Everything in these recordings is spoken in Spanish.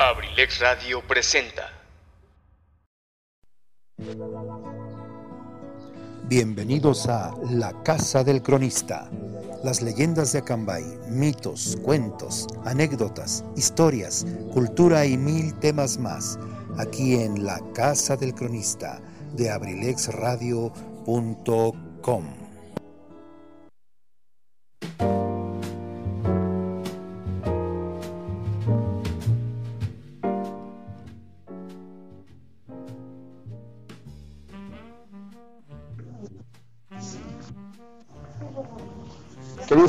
Abrilex Radio presenta. Bienvenidos a La Casa del Cronista. Las leyendas de Acambay, mitos, cuentos, anécdotas, historias, cultura y mil temas más. Aquí en La Casa del Cronista de abrilexradio.com.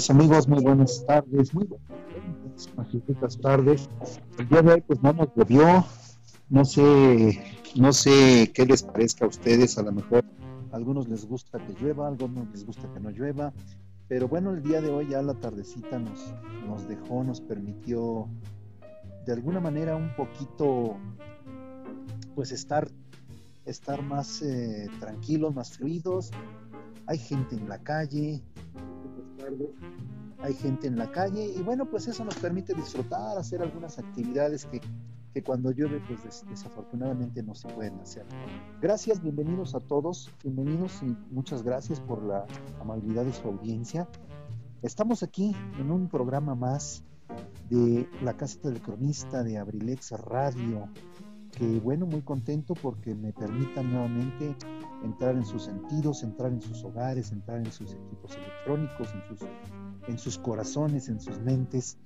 Amigos, muy buenas tardes, muy buenas tardes. El día de hoy pues no nos llovió, no sé, no sé qué les parezca a ustedes, a lo mejor a algunos les gusta que llueva, a algunos les gusta que no llueva, pero bueno, el día de hoy ya la tardecita nos, nos dejó, nos permitió de alguna manera un poquito pues estar, estar más eh, tranquilos, más fluidos. Hay gente en la calle, hay gente en la calle y bueno, pues eso nos permite disfrutar, hacer algunas actividades que, que cuando llueve pues desafortunadamente no se pueden hacer. Gracias, bienvenidos a todos, bienvenidos y muchas gracias por la amabilidad de su audiencia. Estamos aquí en un programa más de la Casa del Cronista de Abrilex Radio, que bueno, muy contento porque me permitan nuevamente entrar en sus sentidos, entrar en sus hogares, entrar en sus equipos electrónicos, en sus, en sus corazones, en sus mentes.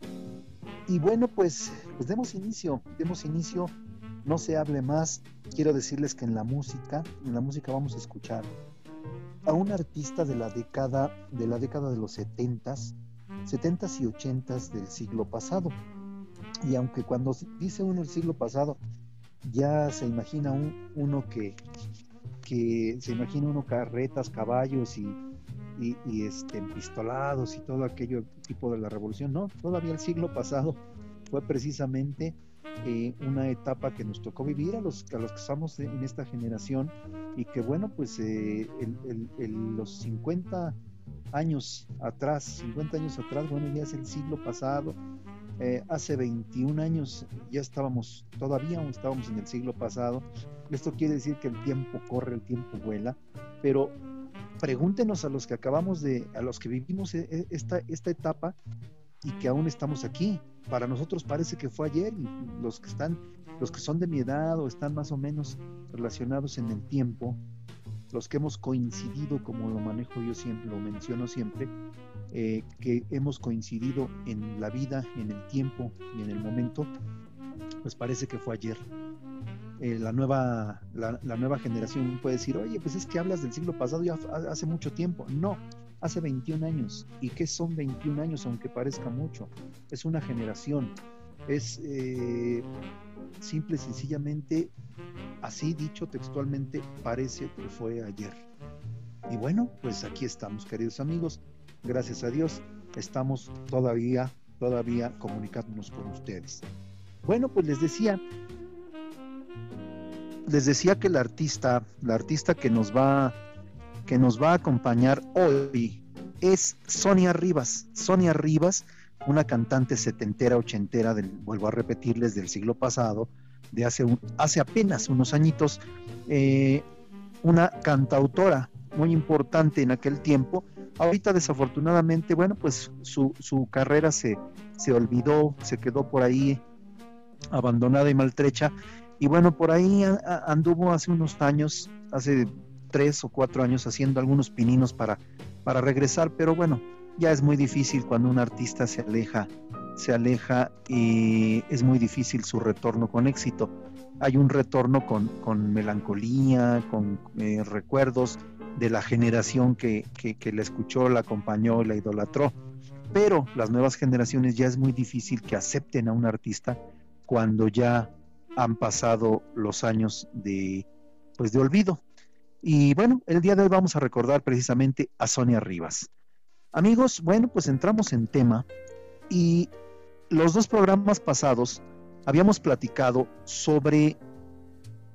Y bueno, pues, pues demos inicio, demos inicio, no se hable más. Quiero decirles que en la música, en la música vamos a escuchar a un artista de la década de la década de los 70s, 70s y 80s del siglo pasado. Y aunque cuando dice uno el siglo pasado, ya se imagina uno que, que se imagina uno carretas, caballos y, y, este, pistolados y todo aquello tipo de la revolución. No, todavía el siglo pasado fue precisamente eh, una etapa que nos tocó vivir a los, a los que estamos en esta generación y que bueno, pues eh, los 50 años atrás, 50 años atrás, bueno, ya es el siglo pasado, eh, hace 21 años ya estábamos, todavía estábamos en el siglo pasado. Esto quiere decir que el tiempo corre, el tiempo vuela, pero pregúntenos a los que acabamos de, a los que vivimos e, e, esta, esta etapa y que aún estamos aquí. Para nosotros parece que fue ayer y los que están, los que son de mi edad o están más o menos relacionados en el tiempo, los que hemos coincidido, como lo manejo yo siempre, lo menciono siempre, eh, que hemos coincidido en la vida, en el tiempo y en el momento, pues parece que fue ayer. Eh, la, nueva, la, nueva generación puede decir, oye, pues es que hablas del siglo pasado ya hace mucho tiempo. No, hace 21 años. ¿Y qué son 21 años, aunque parezca mucho? Es una generación. Es eh, simple y sencillamente, así dicho textualmente, parece que fue ayer. Y bueno, pues aquí estamos, queridos amigos gracias a Dios, estamos todavía, todavía comunicándonos con ustedes. Bueno, pues les decía, les decía que la artista, la artista que nos va, que nos va a acompañar hoy es Sonia Rivas. Sonia Rivas, una cantante setentera, ochentera, del, vuelvo a repetirles, del siglo pasado, de hace, hace apenas unos añitos, eh, una cantautora muy importante en aquel tiempo Ahorita desafortunadamente, bueno, pues su, su carrera se, se olvidó, se quedó por ahí abandonada y maltrecha. Y bueno, por ahí anduvo hace unos años, hace tres o cuatro años, haciendo algunos pininos para, para regresar, pero bueno, ya es muy difícil cuando un artista se aleja, se aleja y es muy difícil su retorno con éxito. Hay un retorno con, con melancolía, con eh, recuerdos, de la generación que, que, la escuchó, la acompañó, la idolatró. Pero las nuevas generaciones ya es muy difícil que acepten a un artista cuando ya han pasado los años de, pues de olvido. Y bueno, el día de hoy vamos a recordar precisamente a Sonia Rivas. Amigos, bueno, pues entramos en tema. Y los dos programas pasados habíamos platicado sobre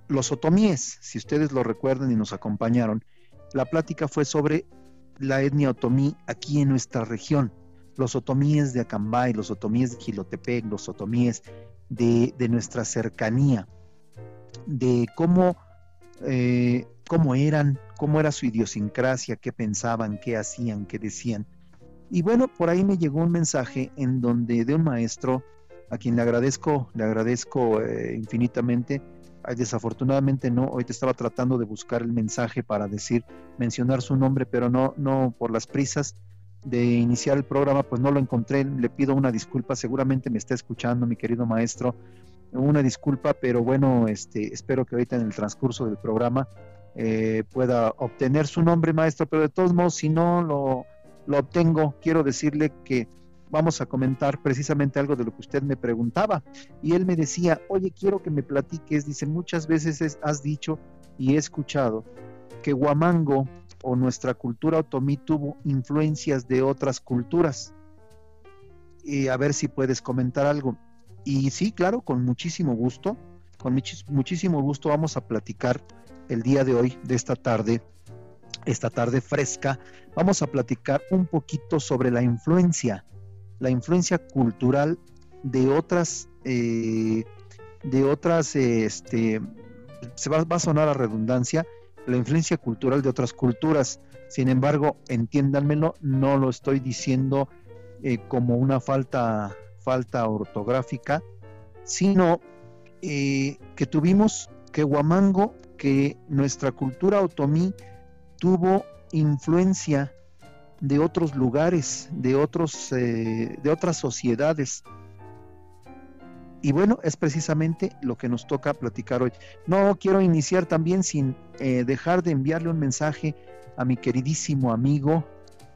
los otomíes, si ustedes lo recuerdan y nos acompañaron, la plática fue sobre la etnia otomí aquí en nuestra región. Los otomíes de Acambay, los otomíes de Gilotepec, los otomíes de, nuestra cercanía, de cómo, eh, cómo eran, cómo era su idiosincrasia, qué pensaban, qué hacían, qué decían. Y bueno, por ahí me llegó un mensaje en donde de un maestro a quien le agradezco, le agradezco eh, infinitamente. desafortunadamente no, hoy te estaba tratando de buscar el mensaje para decir, mencionar su nombre, pero no, no por las prisas de iniciar el programa, pues no lo encontré. Le pido una disculpa, seguramente me está escuchando mi querido maestro. Una disculpa, pero bueno, este, espero que ahorita en el transcurso del programa eh, pueda obtener su nombre, maestro, pero de todos modos, si no lo, lo obtengo, quiero decirle que vamos a comentar precisamente algo de lo que usted me preguntaba. Y él me decía, oye, quiero que me platiques, dice, muchas veces has dicho y he escuchado que Huamango o nuestra cultura otomí tuvo influencias de otras culturas. Y a ver si puedes comentar algo. Y sí, claro, con muchísimo gusto, con muchísimo gusto vamos a platicar el día de hoy, de esta tarde, esta tarde fresca, vamos a platicar un poquito sobre la influencia la influencia cultural de otras, eh, de otras, este, se va, a sonar a redundancia, la influencia cultural de otras culturas. Sin embargo, entiéndanmelo, no lo estoy diciendo eh, como una falta, falta ortográfica, sino eh, que tuvimos que Huamango, que nuestra cultura otomí tuvo influencia de otros lugares, de, otros, eh, de otras sociedades. Y bueno, es precisamente lo que nos toca platicar hoy. No quiero iniciar también sin eh, dejar de enviarle un mensaje a mi queridísimo amigo,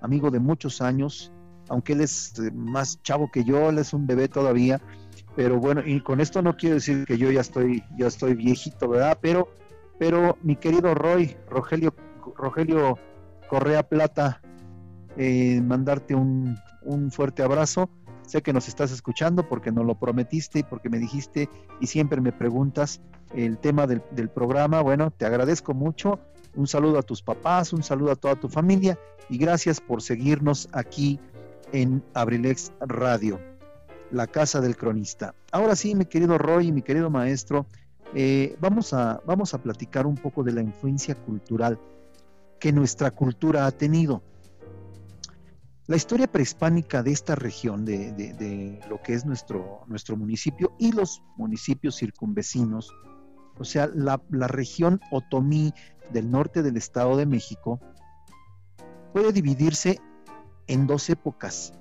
amigo de muchos años, aunque él es más chavo que yo, él es un bebé todavía, pero bueno, y con esto no quiero decir que yo ya estoy, ya estoy viejito, ¿verdad? Pero, pero mi querido Roy, Rogelio, Rogelio Correa Plata, eh, mandarte un, fuerte abrazo. Sé que nos estás escuchando porque nos lo prometiste y porque me dijiste y siempre me preguntas el tema del, programa. Bueno, te agradezco mucho. Un saludo a tus papás, un saludo a toda tu familia y gracias por seguirnos aquí en Abrilex Radio, la casa del cronista. Ahora sí, mi querido Roy, mi querido maestro, eh, vamos, a, vamos a platicar un poco de la influencia cultural que nuestra cultura ha tenido. La historia prehispánica de esta región, de, lo que es nuestro, nuestro municipio y los municipios circunvecinos, o sea, la, la región otomí del norte del Estado de México, puede dividirse en dos épocas,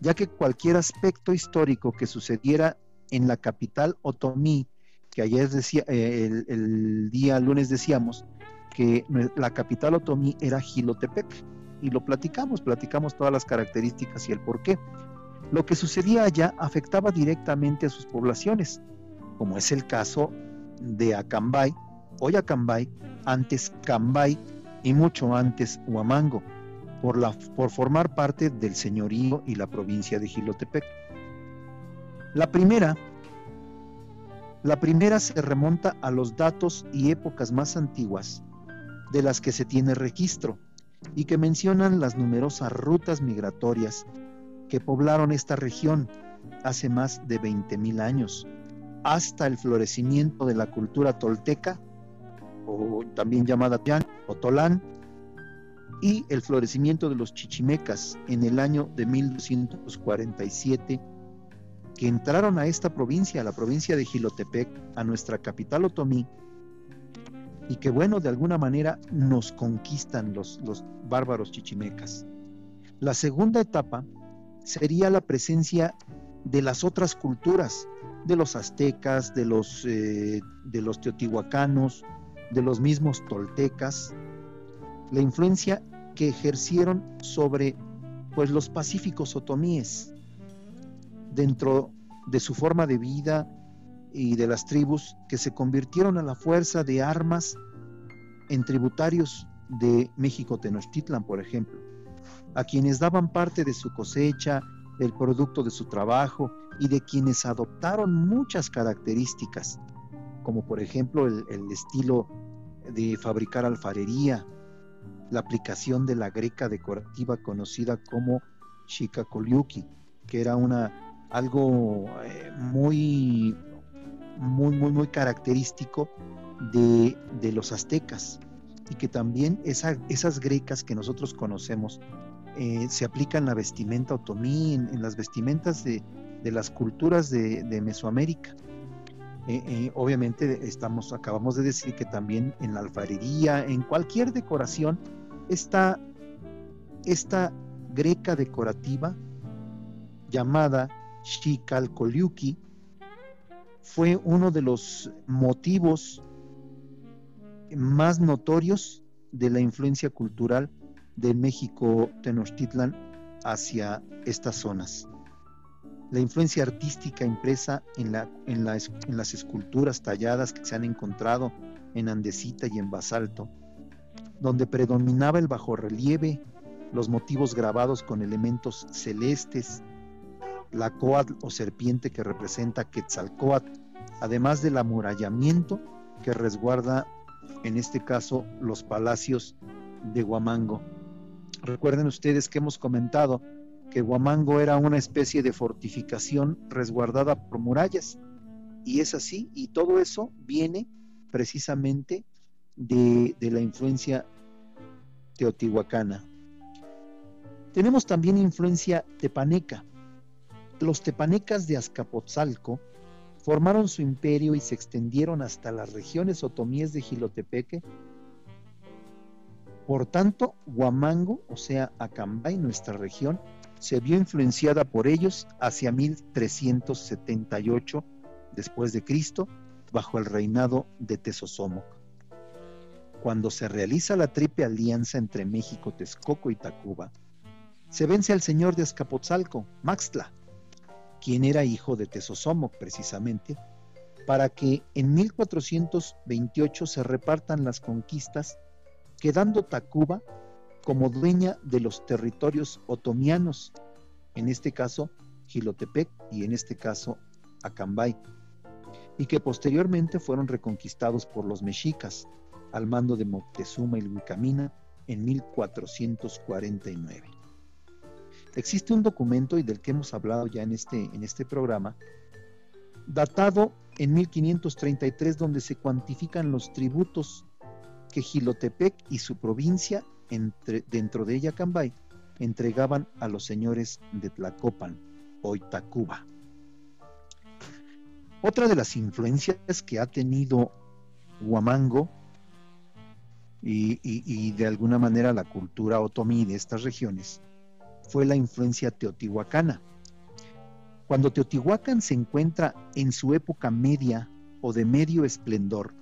ya que cualquier aspecto histórico que sucediera en la capital otomí, que ayer decía, eh, el, día lunes decíamos que la capital otomí era Gilotepec, y lo platicamos, platicamos todas las características y el por qué. Lo que sucedía allá afectaba directamente a sus poblaciones, como es el caso de Acambay, hoy Acambay, antes Cambay y mucho antes Huamango, por, formar parte del señorío y la provincia de Gilotepec. La primera, la primera se remonta a los datos y épocas más antiguas de las que se tiene registro, y que mencionan las numerosas rutas migratorias que poblaron esta región hace más de 20.000 años, hasta el florecimiento de la cultura tolteca, o también llamada Tolán, y el florecimiento de los chichimecas en el año de 1247, que entraron a esta provincia, a la provincia de Gilotepec, a nuestra capital otomí, y que bueno, de alguna manera nos conquistan los, los bárbaros chichimecas. La segunda etapa sería la presencia de las otras culturas, de los aztecas, de los, eh, de los teotihuacanos, de los mismos toltecas, la influencia que ejercieron sobre pues, los pacíficos otomíes dentro de su forma de vida, y de las tribus que se convirtieron a la fuerza de armas en tributarios de México Tenochtitlan, por ejemplo, a quienes daban parte de su cosecha, del producto de su trabajo y de quienes adoptaron muchas características, como por ejemplo el, estilo de fabricar alfarería, la aplicación de la greca decorativa conocida como Shikakoliuki, que era una algo eh, muy muy, muy, muy característico de, los aztecas y que también esas grecas que nosotros conocemos eh, se aplican en la vestimenta otomí, en, las vestimentas de, las culturas de, Mesoamérica. Eh, eh, obviamente estamos, acabamos de decir que también en la alfarería, en cualquier decoración, está esta greca decorativa llamada Shikalkoliuki fue uno de los motivos más notorios de la influencia cultural de México Tenochtitlan hacia estas zonas. La influencia artística impresa en, la, en, en las esculturas talladas que se han encontrado en andesita y en basalto, donde predominaba el bajorrelieve, los motivos grabados con elementos celestes, la coat o serpiente que representa Quetzalcoatl, además del amurallamiento que resguarda, en este caso, los palacios de Huamango. Recuerden ustedes que hemos comentado que Huamango era una especie de fortificación resguardada por murallas. Y es así, y todo eso viene precisamente de, la influencia teotihuacana. Tenemos también influencia tepaneca. Los tepanecas de Azcapotzalco formaron su imperio y se extendieron hasta las regiones otomíes de Jilotepeque. Por tanto, Huamango, o sea, Acambay, nuestra región, se vio influenciada por ellos hacia 1378 después de Cristo, bajo el reinado de Tezosomoc. Cuando se realiza la triple alianza entre México, Texcoco y Tacuba, se vence al señor de Azcapotzalco, Maxtla, quien era hijo de Tezosomoc precisamente, para que en 1428 se repartan las conquistas, quedando Tacuba como dueña de los territorios otomianos, en este caso Gilotepec y en este caso Acambay, y que posteriormente fueron reconquistados por los mexicas al mando de Moctezuma y Luicamina en 1449. Existe un documento y del que hemos hablado ya en este, en este programa, datado en 1533 donde se cuantifican los tributos que Gilotepec y su provincia, entre, dentro de ella Cambay, entregaban a los señores de Tlacopan, hoy Tacuba. Otra de las influencias que ha tenido Huamango y, de alguna manera la cultura otomí de estas regiones fue la influencia teotihuacana. Cuando Teotihuacán se encuentra en su época media o de medio esplendor,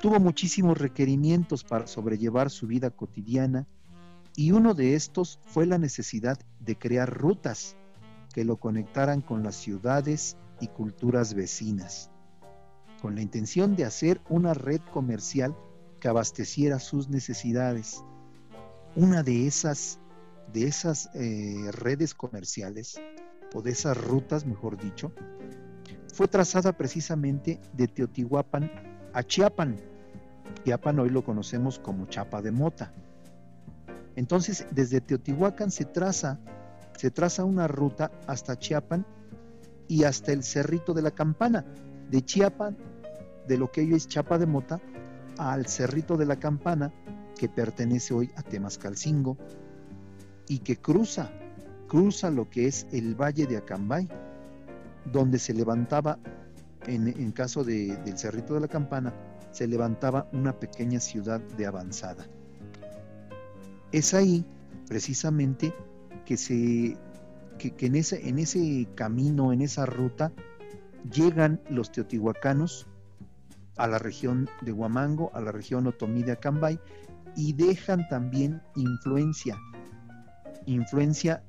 tuvo muchísimos requerimientos para sobrellevar su vida cotidiana y uno de estos fue la necesidad de crear rutas que lo conectaran con las ciudades y culturas vecinas, con la intención de hacer una red comercial que abasteciera sus necesidades. Una de esas de esas eh, redes comerciales, o de esas rutas, mejor dicho, fue trazada precisamente de Teotihuapan a Chiapan. Chiapan hoy lo conocemos como Chapa de Mota. Entonces, desde Teotihuacán se traza, se traza una ruta hasta Chiapan y hasta el Cerrito de la Campana. De Chiapan, de lo que hoy es Chapa de Mota, al Cerrito de la Campana, que pertenece hoy a Temascalcingo, y que cruza, cruza lo que es el valle de Acambay, donde se levantaba, en, caso del Cerrito de la Campana, se levantaba una pequeña ciudad de avanzada. Es ahí, precisamente, que, se, que, en, ese, en ese camino, en esa ruta, llegan los teotihuacanos a la región de Huamango, a la región otomí de Acambay, y dejan también influencia influencia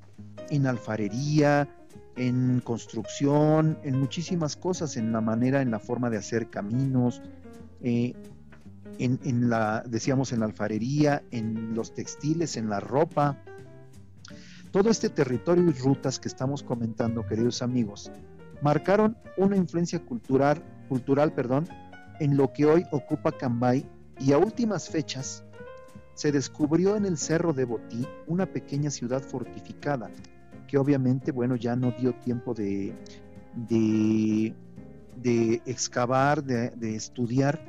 en alfarería, en construcción, en muchísimas cosas, en la manera, en la forma de hacer caminos, eh, en, la, decíamos, en la alfarería, en los textiles, en la ropa. Todo este territorio y rutas que estamos comentando, queridos amigos, marcaron una influencia cultural, cultural perdón, en lo que hoy ocupa Cambay y a últimas fechas se descubrió en el cerro de Botí una pequeña ciudad fortificada, que obviamente, bueno, ya no dio tiempo de, de, de excavar, de, de estudiar,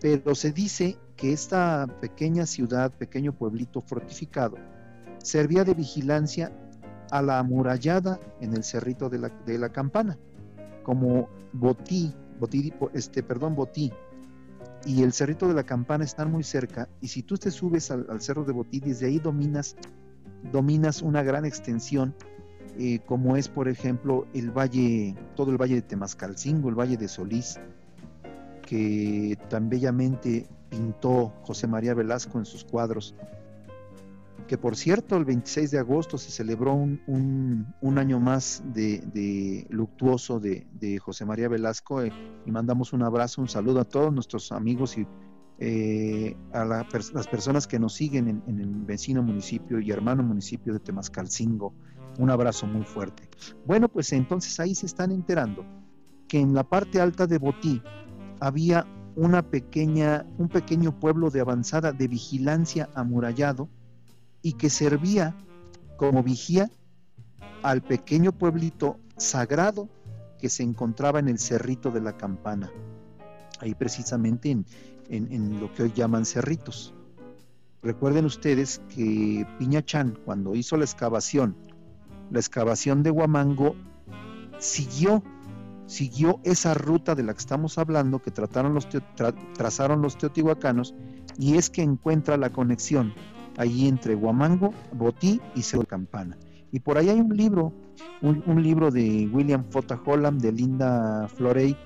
pero se dice que esta pequeña ciudad, pequeño pueblito fortificado, servía de vigilancia a la amurallada en el cerrito de la, de la campana, como Botí, Botí, este, perdón, Botí, y el cerrito de la campana están muy cerca, y si tú te subes al, cerro de Botí, desde ahí dominas, dominas una gran extensión, eh, como es, por ejemplo, el valle, todo el valle de Temascalcingo, el valle de Solís, que tan bellamente pintó José María Velasco en sus cuadros. Que por cierto, el 26 de agosto se celebró un, año más de, luctuoso de, José María Velasco eh, y mandamos un abrazo, un saludo a todos nuestros amigos y eh, a la, las personas que nos siguen en, en, el vecino municipio y hermano municipio de Temascalcingo. Un abrazo muy fuerte. Bueno, pues entonces ahí se están enterando que en la parte alta de Botí había una pequeña, un pequeño pueblo de avanzada de vigilancia amurallado y que servía como vigía al pequeño pueblito sagrado que se encontraba en el cerrito de la campana, ahí precisamente en, en, lo que hoy llaman cerritos. Recuerden ustedes que Piñachán, cuando hizo la excavación, la excavación de Huamango, siguió siguió esa ruta de la que estamos hablando, que trazaron los teotihuacanos, y es que encuentra la conexión allí entre Huamango, Botí y Cerro Campana. Y por ahí hay un libro, un, libro de William J. Holland, de Linda Florey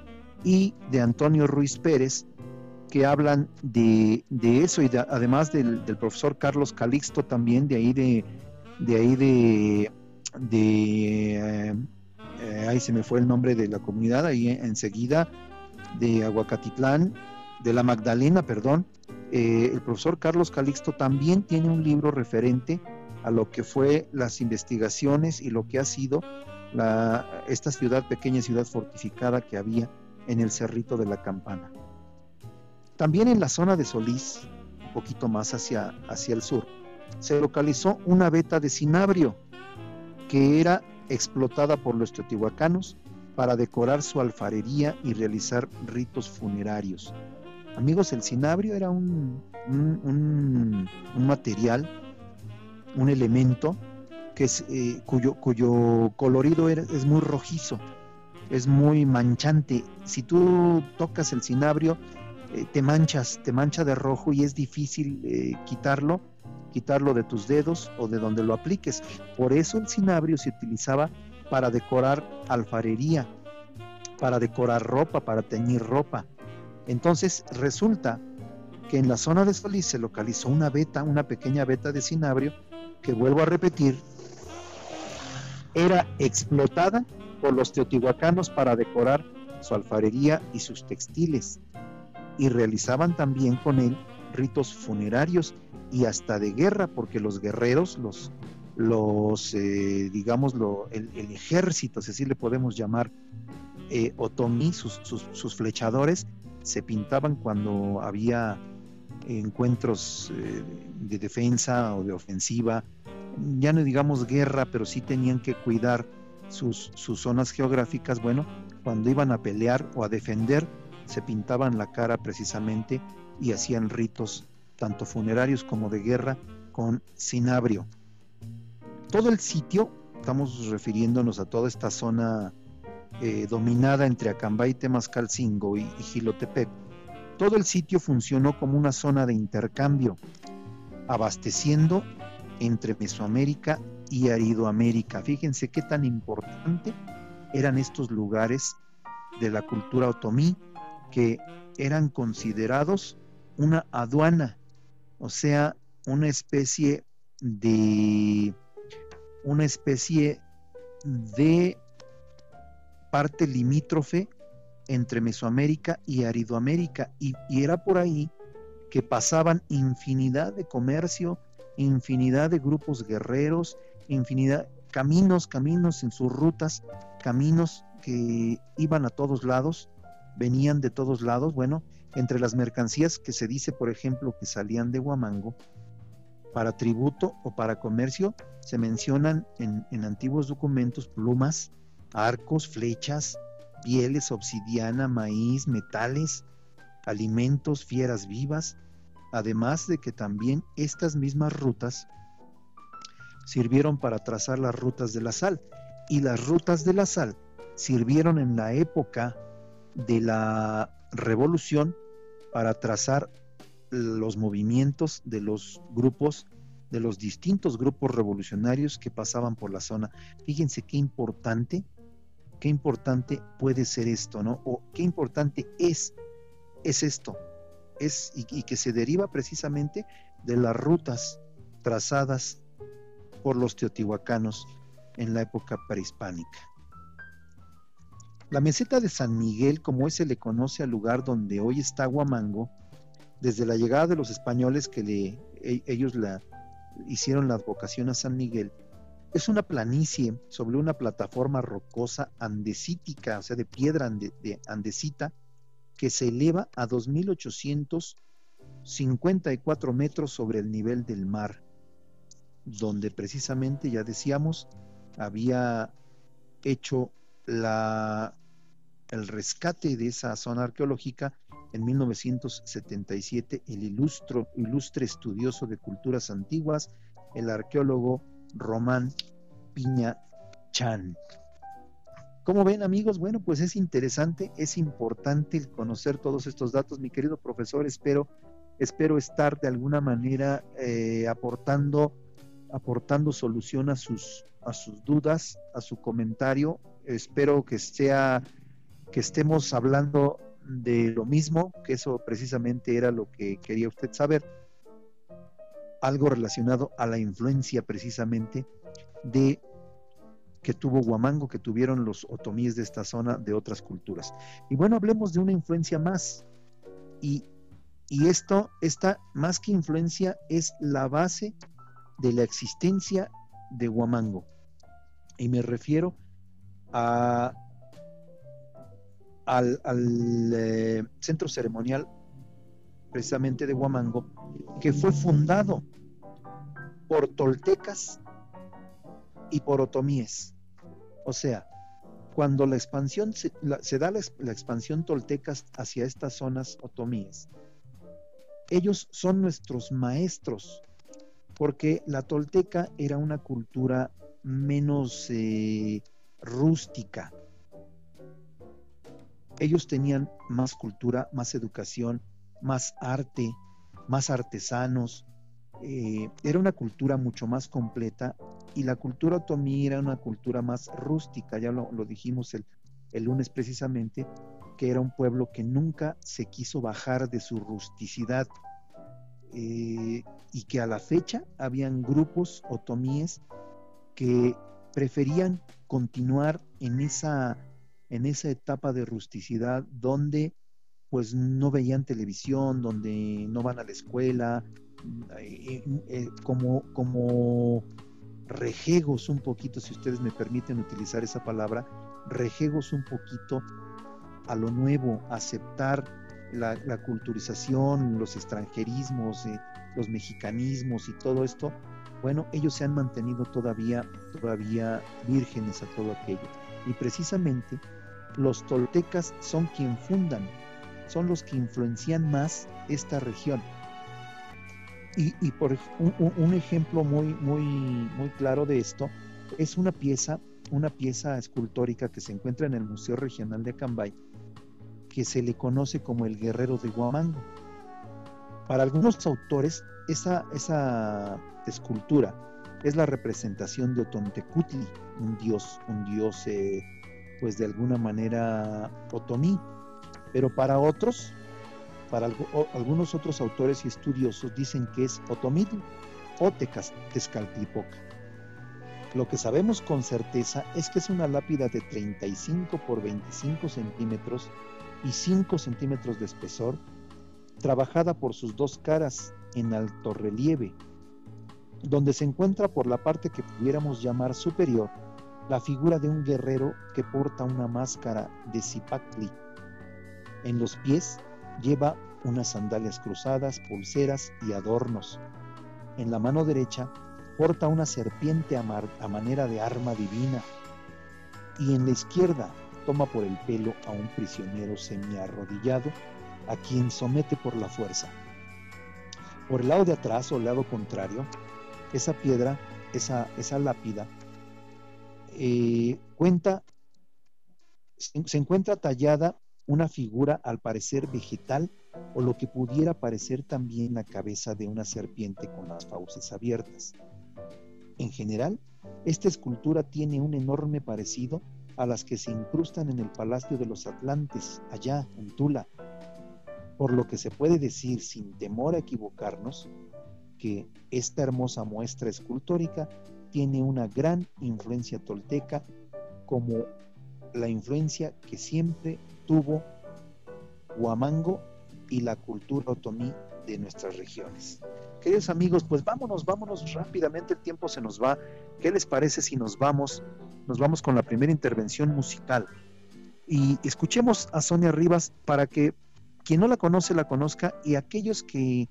y de Antonio Ruiz Pérez, que hablan de, eso, y de, además del, profesor Carlos Calixto también, de ahí de, ahí de, de eh, ahí se me fue el nombre de la comunidad, ahí enseguida, de Aguacatitlán, de la Magdalena, perdón, eh, el profesor Carlos Calixto también tiene un libro referente a lo que fue las investigaciones y lo que ha sido esta ciudad, pequeña ciudad fortificada que había en el Cerrito de la Campana. También en la zona de Solís, un poquito más hacia, hacia el sur, se localizó una veta de cinabrio que era explotada por los teotihuacanos para decorar su alfarería y realizar ritos funerarios. Amigos, el cinabrio era un, un, material, un elemento que es, eh, cuyo, cuyo, colorido es muy rojizo, es muy manchante. Si tú tocas el cinabrio, eh, te manchas, te mancha de rojo y es difícil eh, quitarlo quitarlo de tus dedos o de donde lo apliques. Por eso el cinabrio se utilizaba para decorar alfarería, para decorar ropa, para teñir ropa. Entonces resulta que en la zona de Solís se localizó una veta, una pequeña veta de cinabrio, que vuelvo a repetir, era explotada por los teotihuacanos para decorar su alfarería y sus textiles, y realizaban también con él ritos funerarios y hasta de guerra, porque los guerreros, los, los eh, digamos, lo, el, el, ejército, si así le podemos llamar, eh, otomí, sus, sus, sus, flechadores, se pintaban cuando había encuentros eh, de defensa o de ofensiva, ya no digamos guerra, pero sí tenían que cuidar sus, sus zonas geográficas, bueno, cuando iban a pelear o a defender, se pintaban la cara precisamente y hacían ritos tanto funerarios como de guerra con cinabrio. Todo el sitio, estamos refiriéndonos a toda esta zona eh, dominada entre Acambay, Temascalcingo y, y Gilotepec, todo el sitio funcionó como una zona de intercambio, abasteciendo entre Mesoamérica y Aridoamérica. Fíjense qué tan importante eran estos lugares de la cultura otomí que eran considerados una aduana, o sea, una especie de una especie de parte limítrofe entre Mesoamérica y Aridoamérica y, era por ahí que pasaban infinidad de comercio, infinidad de grupos guerreros, infinidad caminos, caminos en sus rutas, caminos que iban a todos lados, venían de todos lados, bueno, entre las mercancías que se dice, por ejemplo, que salían de Huamango, para tributo o para comercio, se mencionan en, en antiguos documentos plumas, arcos, flechas, pieles, obsidiana, maíz, metales, alimentos, fieras vivas, además de que también estas mismas rutas sirvieron para trazar las rutas de la sal y las rutas de la sal sirvieron en la época de la revolución para trazar los movimientos de los grupos, de los distintos grupos revolucionarios que pasaban por la zona. Fíjense qué importante, qué importante puede ser esto, ¿no? O qué importante es, es esto, es, y, que se deriva precisamente de las rutas trazadas por los teotihuacanos en la época prehispánica. La meseta de San Miguel, como hoy se le conoce al lugar donde hoy está Huamango, desde la llegada de los españoles que le, e, ellos la, hicieron la advocación a San Miguel, es una planicie sobre una plataforma rocosa andesítica, o sea, de piedra de andesita, que se eleva a 2.854 metros sobre el nivel del mar, donde precisamente, ya decíamos, había hecho la, el rescate de esa zona arqueológica en 1977 el ilustro, ilustre estudioso de culturas antiguas, el arqueólogo Román Piña Chan. ¿Cómo ven amigos? Bueno, pues es interesante, es importante conocer todos estos datos, mi querido profesor. Espero, espero estar de alguna manera eh, aportando, aportando solución a sus, a sus dudas, a su comentario. Espero que sea, que estemos hablando de lo mismo, que eso precisamente era lo que quería usted saber. Algo relacionado a la influencia precisamente de que tuvo Huamango, que tuvieron los otomíes de esta zona de otras culturas. Y bueno, hablemos de una influencia más. Y, y esto, esta más que influencia, es la base de la existencia de Huamango. Y me refiero a, al, eh, centro ceremonial precisamente de Huamango, que fue fundado por toltecas y por otomíes. O sea, cuando la expansión se, da la, expansión toltecas hacia estas zonas otomíes, ellos son nuestros maestros, porque la tolteca era una cultura menos eh, rústica. Ellos tenían más cultura, más educación, más arte, más artesanos, eh, era una cultura mucho más completa y la cultura otomí era una cultura más rústica, ya lo, dijimos el, lunes precisamente, que era un pueblo que nunca se quiso bajar de su rusticidad eh, y que a la fecha habían grupos otomíes que preferían continuar en esa, en esa etapa de rusticidad donde pues no veían televisión, donde no van a la escuela, eh, eh, como, como rejegos un poquito, si ustedes me permiten utilizar esa palabra, rejegos un poquito a lo nuevo, aceptar la, culturización, los extranjerismos, eh, los mexicanismos y todo esto, bueno, ellos se han mantenido todavía, todavía vírgenes a todo aquello. Y precisamente los toltecas son quien fundan, son los que influencian más esta región. Y, por un, ejemplo muy, muy, muy claro de esto es una pieza, una pieza escultórica que se encuentra en el Museo Regional de Acambay, que se le conoce como el Guerrero de Huamango. Para algunos autores, esa, esa escultura es la representación de Otontecutli, un dios, un dios, eh, pues de alguna manera otomí. Pero para otros, para algunos otros autores y estudiosos dicen que es Otomitl o Tezcatlipoca. Lo que sabemos con certeza es que es una lápida de 35 por 25 centímetros y 5 centímetros de espesor, trabajada por sus dos caras en alto relieve, donde se encuentra por la parte que pudiéramos llamar superior la figura de un guerrero que porta una máscara de zipacli. En los pies Lleva unas sandalias cruzadas, pulseras y adornos. En la mano derecha porta una serpiente a, manera de arma divina. Y en la izquierda, toma por el pelo a un prisionero semiarrodillado, a quien somete por la fuerza. Por el lado de atrás o el lado contrario, esa piedra, esa, lápida, eh, cuenta, se encuentra tallada una figura al parecer vegetal o lo que pudiera parecer también la cabeza de una serpiente con las fauces abiertas. En general, esta escultura tiene un enorme parecido a las que se incrustan en el Palacio de los Atlantes, allá en Tula, por lo que se puede decir sin temor a equivocarnos que esta hermosa muestra escultórica tiene una gran influencia tolteca como la influencia que siempre tuvo Huamango y la cultura otomí de nuestras regiones. Queridos amigos, pues vámonos, vámonos rápidamente, el tiempo se nos va. ¿Qué les parece si nos vamos, nos vamos con la primera intervención musical? Y escuchemos a Sonia Rivas para que quien no la conoce la conozca y aquellos que,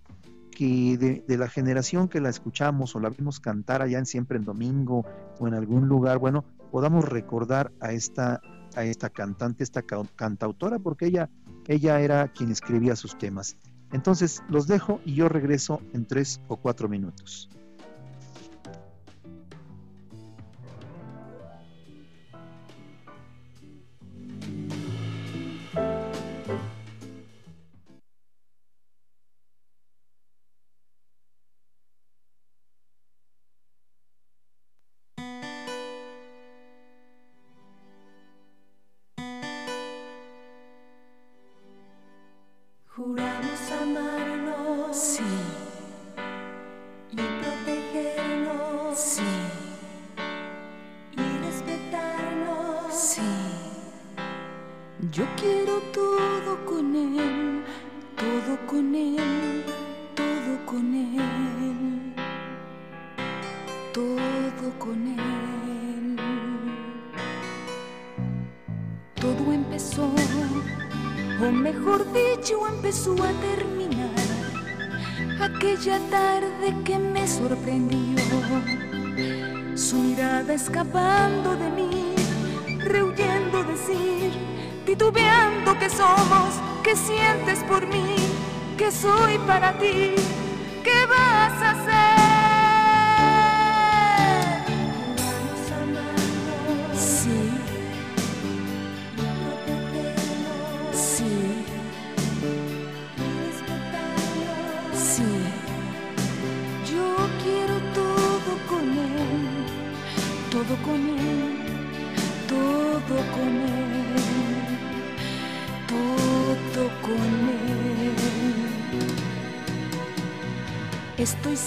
de, de, la generación que la escuchamos o la vimos cantar allá en Siempre en Domingo o en algún lugar, bueno, podamos recordar a esta a esta cantante, esta cantautora, porque ella, ella era quien escribía sus temas. Entonces los dejo y yo regreso en tres o cuatro minutos.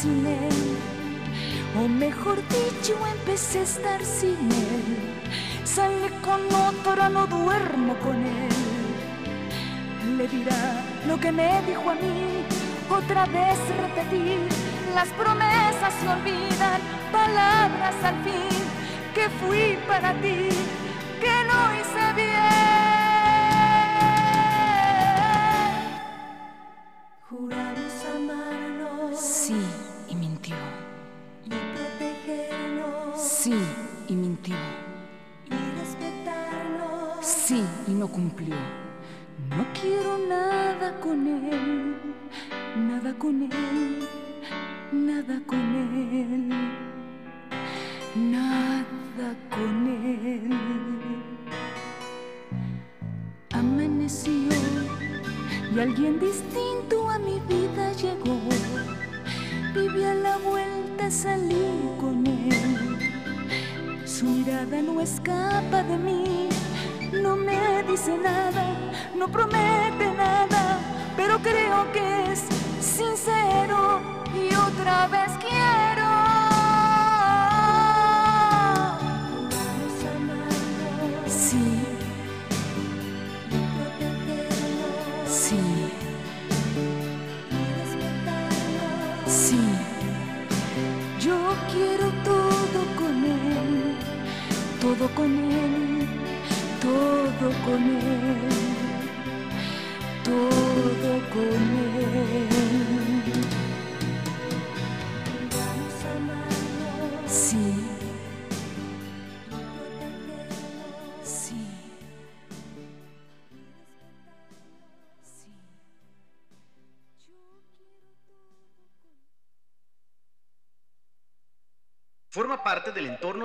Sin él, o mejor dicho, empecé a estar sin él. Sale con otra, no duermo con él. Le dirá lo que me dijo a mí, otra vez repetir. Las promesas se olvidan, palabras al fin, que fui para ti, que no hice bien. No quiero nada con él, nada con él, nada con él, nada con él. Amaneció y alguien distinto a mi vida llegó. Viví a la vuelta, salí con él. Su mirada no escapa de mí no me dice nada, no promete nada, pero creo que es sincero y otra vez quiero. Sí. Sí. Sí. Yo quiero todo con él, todo con él con él, todo con él.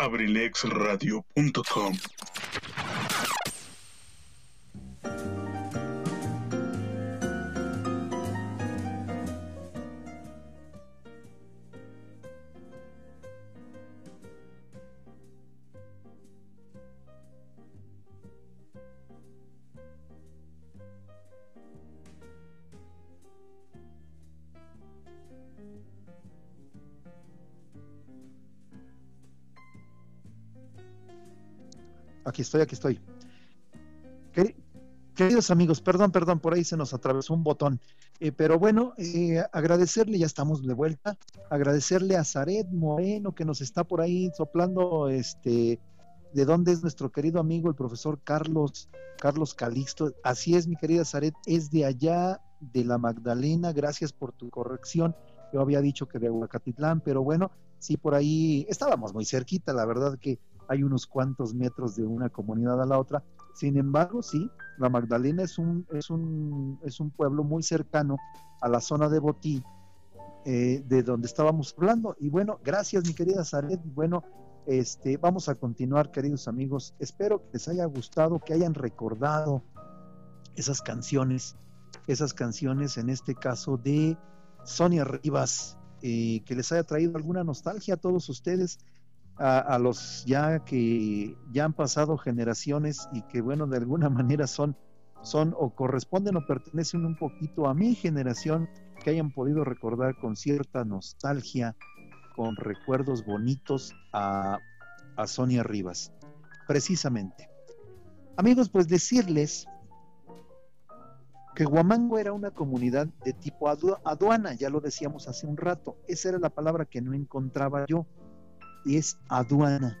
abrilexradio.com Aquí estoy, aquí estoy. Queridos amigos, perdón, perdón, por ahí se nos atravesó un botón. Eh, pero bueno, eh, agradecerle, ya estamos de vuelta, agradecerle a Zaret Moreno que nos está por ahí soplando, este, de dónde es nuestro querido amigo el profesor Carlos, Carlos Calixto. Así es, mi querida Zaret, es de allá, de la Magdalena, gracias por tu corrección. Yo había dicho que de Aguacatitlán, pero bueno, sí, por ahí estábamos muy cerquita, la verdad que hay unos cuantos metros de una comunidad a la otra. Sin embargo, sí, la Magdalena es un, es un, es un pueblo muy cercano a la zona de Botí, eh, de donde estábamos hablando. Y bueno, gracias mi querida Zaret. Bueno, este, vamos a continuar, queridos amigos. Espero que les haya gustado, que hayan recordado esas canciones, esas canciones en este caso de Sonia Rivas, eh, que les haya traído alguna nostalgia a todos ustedes a, los ya que ya han pasado generaciones y que bueno, de alguna manera son, son o corresponden o pertenecen un poquito a mi generación, que hayan podido recordar con cierta nostalgia, con recuerdos bonitos a, a Sonia Rivas. Precisamente. Amigos, pues decirles que Huamango era una comunidad de tipo aduana, ya lo decíamos hace un rato, esa era la palabra que no encontraba yo es aduana,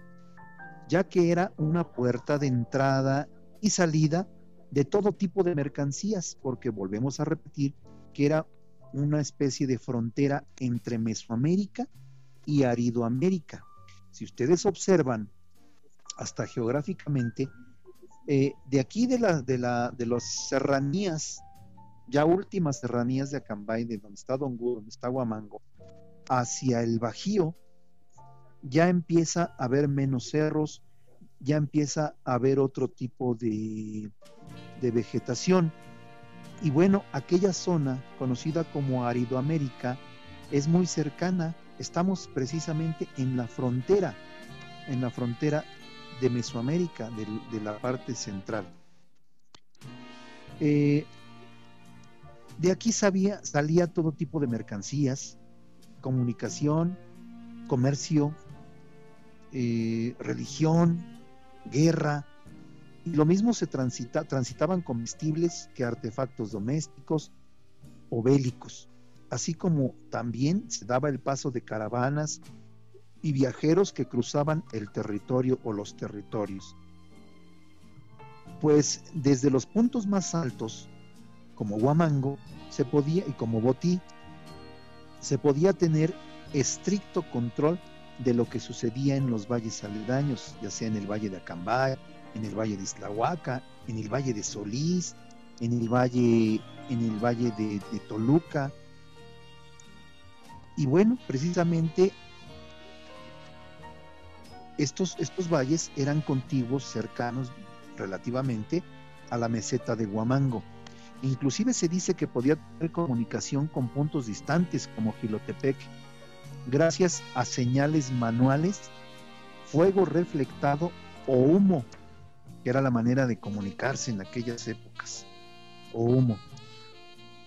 ya que era una puerta de entrada y salida de todo tipo de mercancías, porque volvemos a repetir que era una especie de frontera entre Mesoamérica y Aridoamérica. Si ustedes observan, hasta geográficamente, eh, de aquí de, la, de, la, de las serranías, ya últimas serranías de Acambay, de donde está Dongu, donde está Huamango, hacia el Bajío, ya empieza a haber menos cerros, ya empieza a haber otro tipo de, vegetación. Y bueno, aquella zona conocida como Aridoamérica es muy cercana, estamos precisamente en la frontera, en la frontera de Mesoamérica, de, la parte central. Eh, de aquí salía todo tipo de mercancías, comunicación, comercio, eh, religión, guerra, y lo mismo se transita, transitaban comestibles que artefactos domésticos o bélicos, así como también se daba el paso de caravanas y viajeros que cruzaban el territorio o los territorios. Pues desde los puntos más altos, como Huamango, se podía, y como Botí, se podía tener estricto control de lo que sucedía en los valles aledaños, ya sea en el valle de Acambay, en el valle de Islahuaca, en el valle de Solís, en el valle, en el valle de, Toluca. Y bueno, precisamente estos, estos valles eran contiguos, cercanos relativamente a la meseta de Huamango. Inclusive se dice que podía tener comunicación con puntos distantes como Gilotepec gracias a señales manuales, fuego reflectado o humo, que era la manera de comunicarse en aquellas épocas, o humo.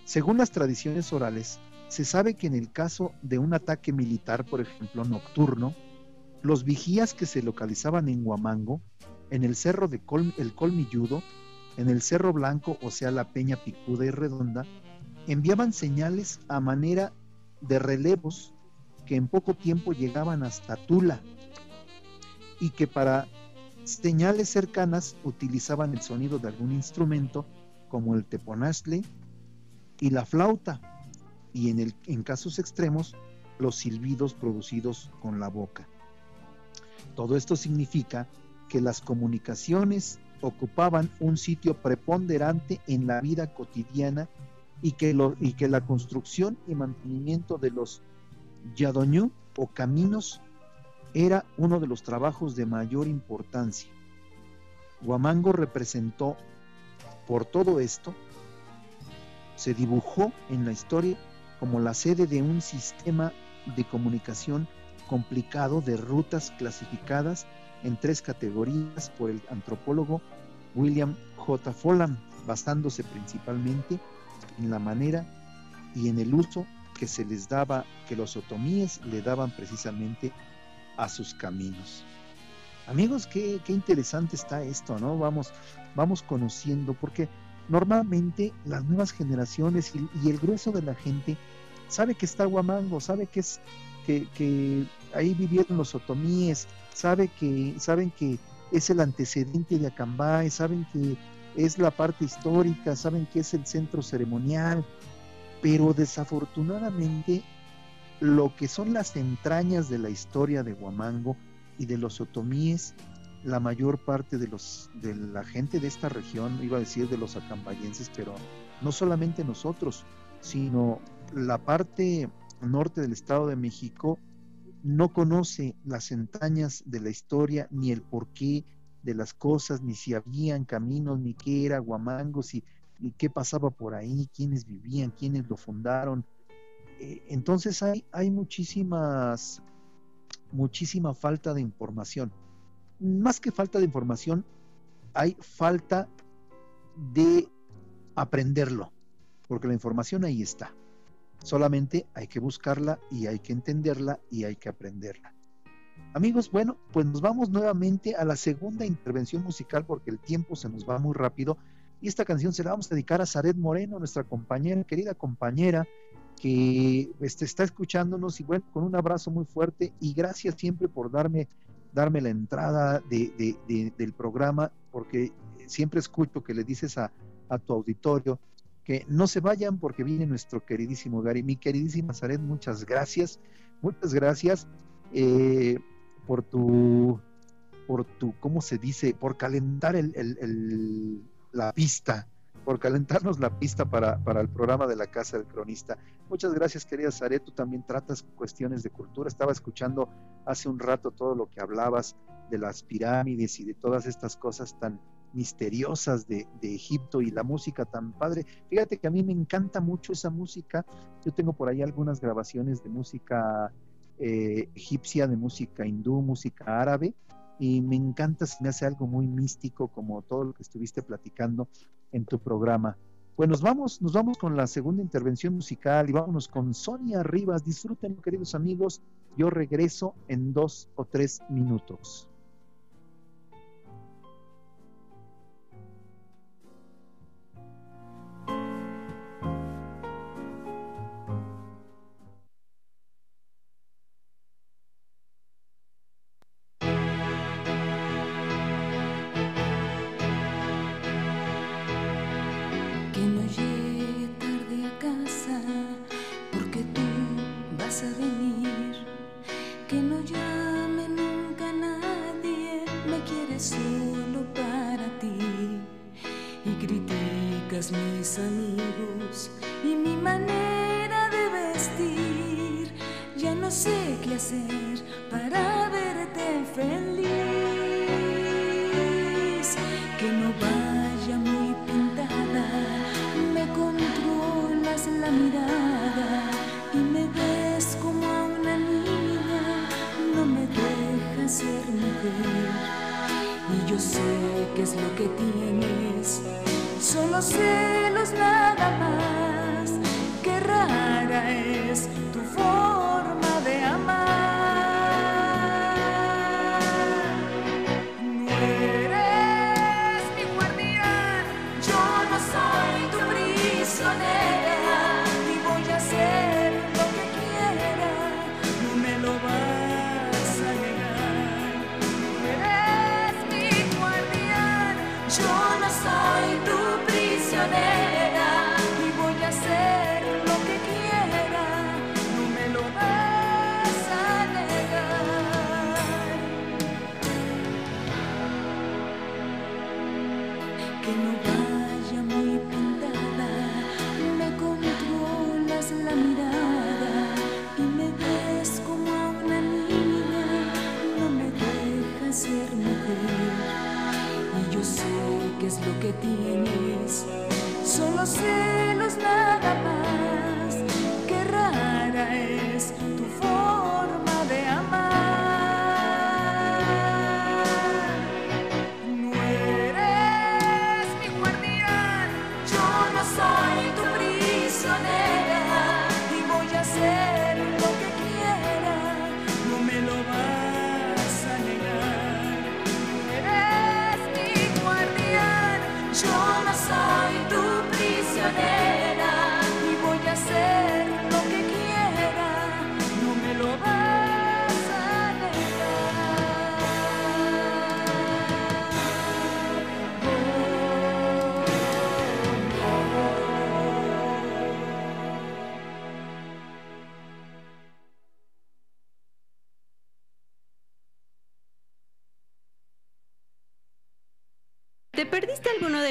Según las tradiciones orales, se sabe que en el caso de un ataque militar, por ejemplo, nocturno, los vigías que se localizaban en Huamango, en el cerro de El Colmilludo, en el Cerro Blanco, o sea, la Peña Picuda y Redonda, enviaban señales a manera de relevos que en poco tiempo llegaban hasta Tula y que para señales cercanas utilizaban el sonido de algún instrumento como el teponazle y la flauta y en, el, en casos extremos los silbidos producidos con la boca. Todo esto significa que las comunicaciones ocupaban un sitio preponderante en la vida cotidiana y que, lo, y que la construcción y mantenimiento de los yadoñú o caminos era uno de los trabajos de mayor importancia. Huamango representó por todo esto, se dibujó en la historia como la sede de un sistema de comunicación complicado de rutas clasificadas en tres categorías por el antropólogo William J. Follam, basándose principalmente en la manera y en el uso que se les daba, que los otomíes le daban precisamente a sus caminos. Amigos, qué, interesante está esto, ¿no? Vamos, vamos conociendo, porque normalmente las nuevas generaciones y, el grueso de la gente sabe que está Huamango, sabe que es que, que ahí vivieron los otomíes, sabe que, saben que es el antecedente de Acambay, saben que es la parte histórica, saben que es el centro ceremonial, pero desafortunadamente lo que son las entrañas de la historia de Huamango y de los otomíes, la mayor parte de los de la gente de esta región, iba a decir de los acambayenses, pero no solamente nosotros, sino la parte norte del Estado de México no conoce las entrañas de la historia ni el porqué de las cosas, ni si habían caminos, ni qué era Huamango, si, ni qué pasaba por ahí, quiénes vivían, quiénes lo fundaron. Eh, entonces hay, hay muchísimas, muchísima falta de información. Más que falta de información, hay falta de aprenderlo, porque la información ahí está. Solamente hay que buscarla y hay que entenderla y hay que aprenderla. Amigos, bueno, pues nos vamos nuevamente a la segunda intervención musical porque el tiempo se nos va muy rápido y esta canción se la vamos a dedicar a Zaret Moreno, nuestra compañera, querida compañera, que este, está escuchándonos y bueno, con un abrazo muy fuerte y gracias siempre por darme, darme la entrada del programa porque siempre escucho que le dices a, a tu auditorio que no se vayan porque viene nuestro queridísimo Gary. Mi queridísima Zaret, muchas gracias, muchas gracias. Eh, por tu, por tu, ¿cómo se dice? Por calentar el, la pista, por calentarnos la pista para, para, el programa de la Casa del Cronista. Muchas gracias, querida Sare. Tú también tratas cuestiones de cultura. Estaba escuchando hace un rato todo lo que hablabas de las pirámides y de todas estas cosas tan misteriosas de, de, Egipto y la música tan padre. Fíjate que a mí me encanta mucho esa música. Yo tengo por ahí algunas grabaciones de música eh, egipcia, de música hindú, música árabe, y me encanta, si me hace algo muy místico como todo lo que estuviste platicando en tu programa. Pues nos vamos, nos vamos con la segunda intervención musical y vámonos con Sonia Rivas. Disfruten, queridos amigos. Yo regreso en dos o tres minutos.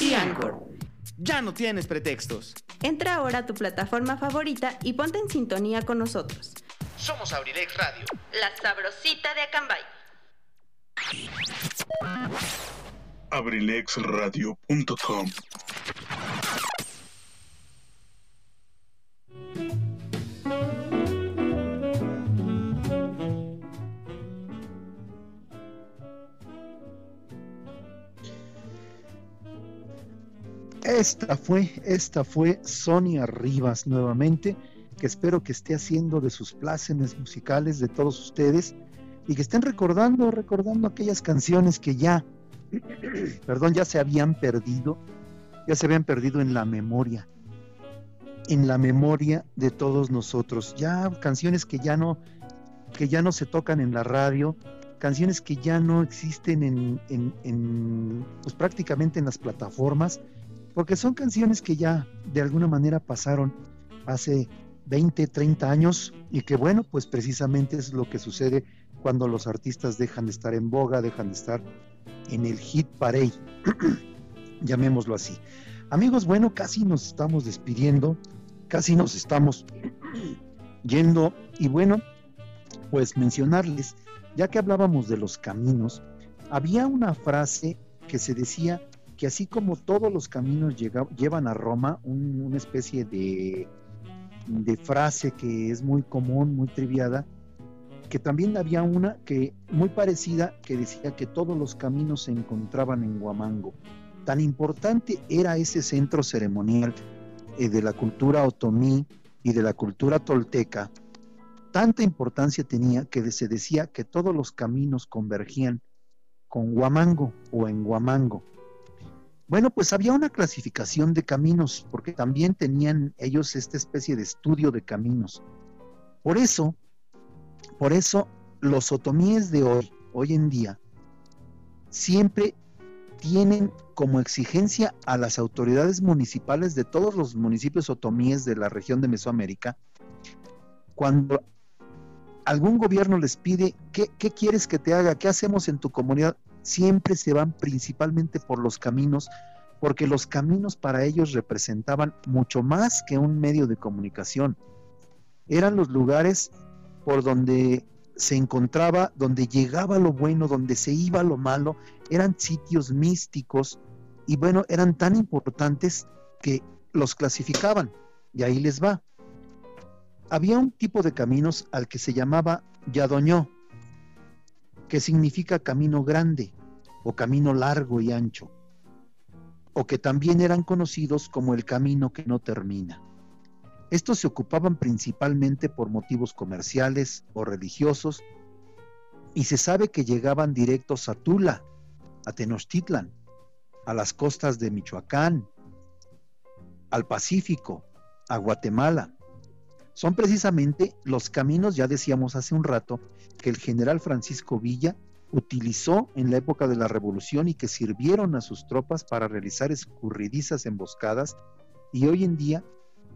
y Anchor. Ya no tienes pretextos. Entra ahora a tu plataforma favorita y ponte en sintonía con nosotros. Somos Abrilex Radio. La sabrosita de Acambay. abrilexradio.com Esta fue, esta fue Sonia Rivas nuevamente, que espero que esté haciendo de sus plácemes musicales de todos ustedes y que estén recordando, recordando aquellas canciones que ya, perdón, ya se habían perdido, ya se habían perdido en la memoria, en la memoria de todos nosotros. Ya canciones que ya no, que ya no se tocan en la radio, canciones que ya no existen en, en- pues prácticamente en las plataformas, porque son canciones que ya de alguna manera pasaron hace 20, 30 años y que bueno, pues precisamente es lo que sucede cuando los artistas dejan de estar en boga, dejan de estar en el hit parade, llamémoslo así. Amigos, bueno, casi nos estamos despidiendo, casi nos estamos yendo y bueno, pues mencionarles, ya que hablábamos de los caminos, había una frase que se decía que así como todos los caminos llevan a Roma, un- una especie de, de frase que es muy común, muy triviada, que también había una que muy parecida que decía que todos los caminos se encontraban en Huamango. Tan importante era ese centro ceremonial eh, de la cultura otomí y de la cultura tolteca, tanta importancia tenía que se decía que todos los caminos convergían con Huamango o en Huamango. Bueno, pues había una clasificación de caminos, porque también tenían ellos esta especie de estudio de caminos. Por eso, por eso los otomíes de hoy, hoy en día, siempre tienen como exigencia a las autoridades municipales de todos los municipios otomíes de la región de Mesoamérica, cuando algún gobierno les pide, ¿qué, qué quieres que te haga? ¿Qué hacemos en tu comunidad? Siempre se van principalmente por los caminos, porque los caminos para ellos representaban mucho más que un medio de comunicación. Eran los lugares por donde se encontraba, donde llegaba lo bueno, donde se iba lo malo, eran sitios místicos y bueno, eran tan importantes que los clasificaban. Y ahí les va. Había un tipo de caminos al que se llamaba Yadoñó, que significa camino grande o camino largo y ancho, o que también eran conocidos como el camino que no termina. Estos se ocupaban principalmente por motivos comerciales o religiosos y se sabe que llegaban directos a Tula, a Tenochtitlan, a las costas de Michoacán, al Pacífico, a Guatemala. Son precisamente los caminos, ya decíamos hace un rato, que el general Francisco Villa utilizó en la época de la revolución y que sirvieron a sus tropas para realizar escurridizas emboscadas Y hoy en día,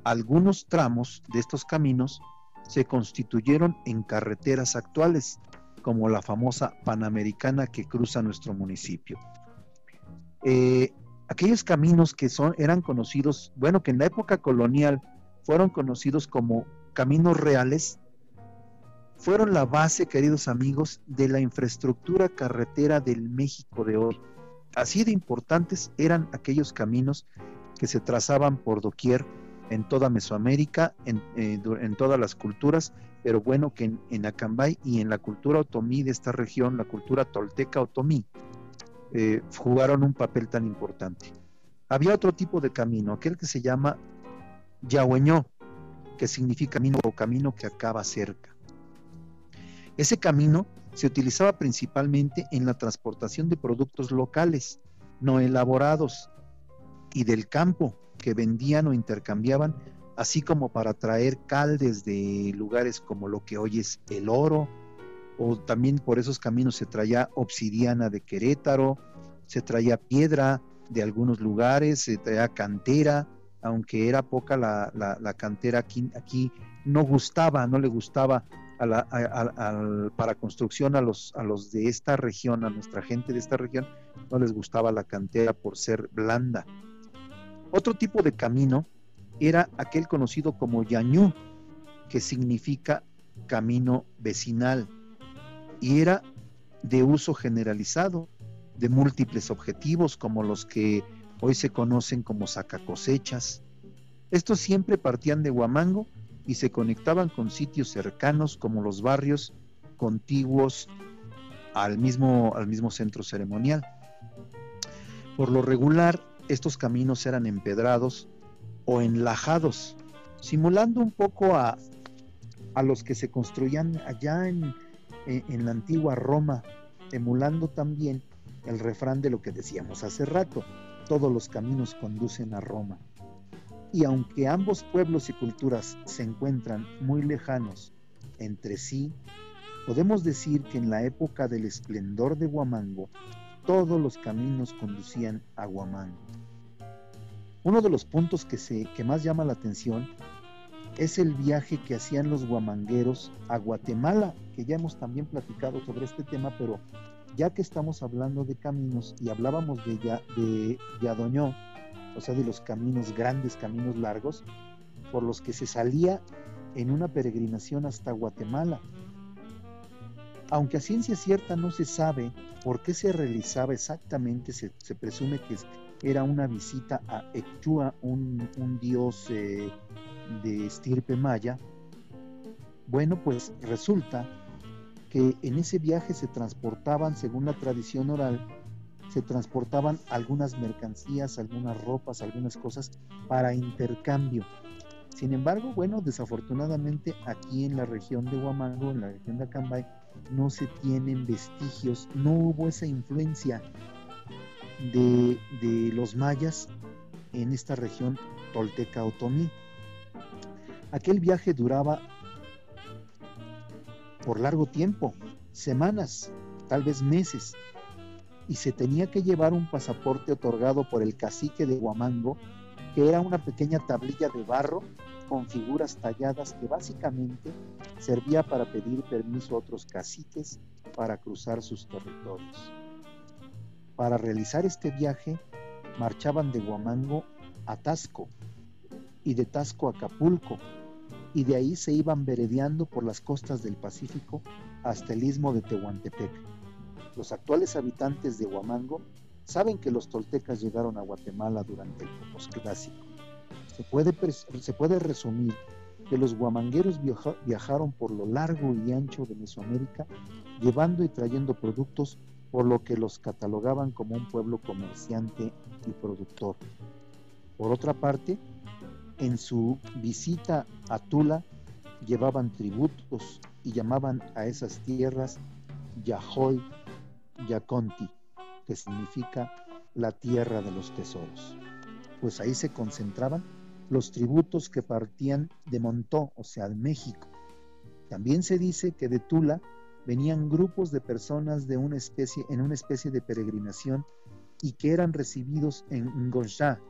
algunos tramos de estos caminos se constituyeron en carreteras actuales, como la famosa Panamericana que cruza nuestro municipio. Eh, aquellos caminos que son, eran conocidos, bueno, que en la época colonial fueron conocidos como caminos reales, fueron la base, queridos amigos, de la infraestructura carretera del México de hoy. Así de importantes eran aquellos caminos que se trazaban por doquier en toda Mesoamérica, en, eh, todas las culturas, pero bueno, que en, Acambay y en la cultura otomí de esta región, la cultura tolteca otomí, eh, jugaron un papel tan importante. Había otro tipo de camino, aquel que se llama Yahueñó, que significa camino o camino que acaba cerca. Ese camino se utilizaba principalmente en la transportación de productos locales, no elaborados, y del campo, que vendían o intercambiaban, así como para traer caldes de lugares como lo que hoy es el oro, o también por esos caminos se traía obsidiana de Querétaro, se traía piedra de algunos lugares, se traía cantera, aunque era poca la, la, cantera aquí, aquí, no gustaba, no le gustaba para construcción a los, a los de esta región, a nuestra gente de esta región, no les gustaba la cantera por ser blanda. Otro tipo de camino era aquel conocido como Yañú, que significa camino vecinal, y era de uso generalizado, de múltiples objetivos como los que hoy se conocen como sacacosechas. Estos siempre partían de Huamango y se conectaban con sitios cercanos como los barrios contiguos al mismo, al mismo centro ceremonial. Por lo regular, estos caminos eran empedrados o enlajados, simulando un poco a, a los que se construían allá en, en, la antigua Roma, emulando también el refrán de lo que decíamos hace rato, todos los caminos conducen a Roma. Y aunque ambos pueblos y culturas se encuentran muy lejanos entre sí, podemos decir que en la época del esplendor de Huamango, todos los caminos conducían a Huamango. Uno de los puntos que, se, que más llama la atención es el viaje que hacían los guamangueros a Guatemala, que ya hemos también platicado sobre este tema, pero ya que estamos hablando de caminos y hablábamos de, ya, de Yadoñó, o sea, de los caminos grandes, caminos largos, por los que se salía en una peregrinación hasta Guatemala. Aunque a ciencia cierta no se sabe por qué se realizaba exactamente, se, se presume que era una visita a Echua, un, dios eh, de estirpe maya. Bueno, pues resulta que en ese viaje se transportaban, según la tradición oral, se transportaban algunas mercancías, algunas ropas, algunas cosas para intercambio. Sin embargo, bueno, desafortunadamente aquí en la región de Huamango, en la región de Acambay, no se tienen vestigios, no hubo esa influencia de, los mayas en esta región tolteca otomí. Aquel viaje duraba por largo tiempo, semanas, tal vez meses, y se tenía que llevar un pasaporte otorgado por el cacique de Huamango, que era una pequeña tablilla de barro con figuras talladas que básicamente servía para pedir permiso a otros caciques para cruzar sus territorios. Para realizar este viaje, marchaban de Huamango a Tasco y de Tasco a Acapulco, y de ahí se iban veredeando por las costas del Pacífico hasta el istmo de Tehuantepec. Los actuales habitantes de Huamango saben que los toltecas llegaron a Guatemala durante el posclásico. Se puede, se puede resumir que los guamangueros viajaron por lo largo y ancho de Mesoamérica llevando y trayendo productos por lo que los catalogaban como un pueblo comerciante y productor. Por otra parte, en su visita a Tula llevaban tributos y llamaban a esas tierras Yahoy Yaconti, que significa la tierra de los tesoros. Pues ahí se concentraban los tributos que partían de Montó, o sea, de México. También se dice que de Tula venían grupos de personas de una especie, en una especie de peregrinación y que eran recibidos en Ngonsha,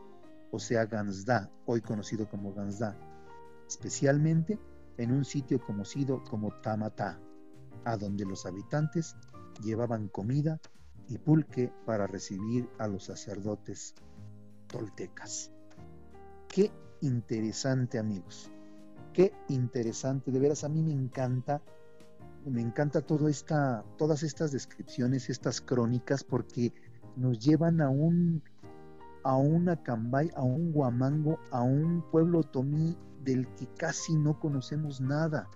o sea Gansda, hoy conocido como Gansda, especialmente en un sitio conocido como Tamatá, a donde los habitantes llevaban comida y pulque para recibir a los sacerdotes toltecas. Qué interesante amigos, qué interesante, de veras a mí me encanta, me encanta todo esta, todas estas descripciones, estas crónicas, porque nos llevan a un a un Acambay, a un Guamango, a un pueblo tomí del que casi no conocemos nada,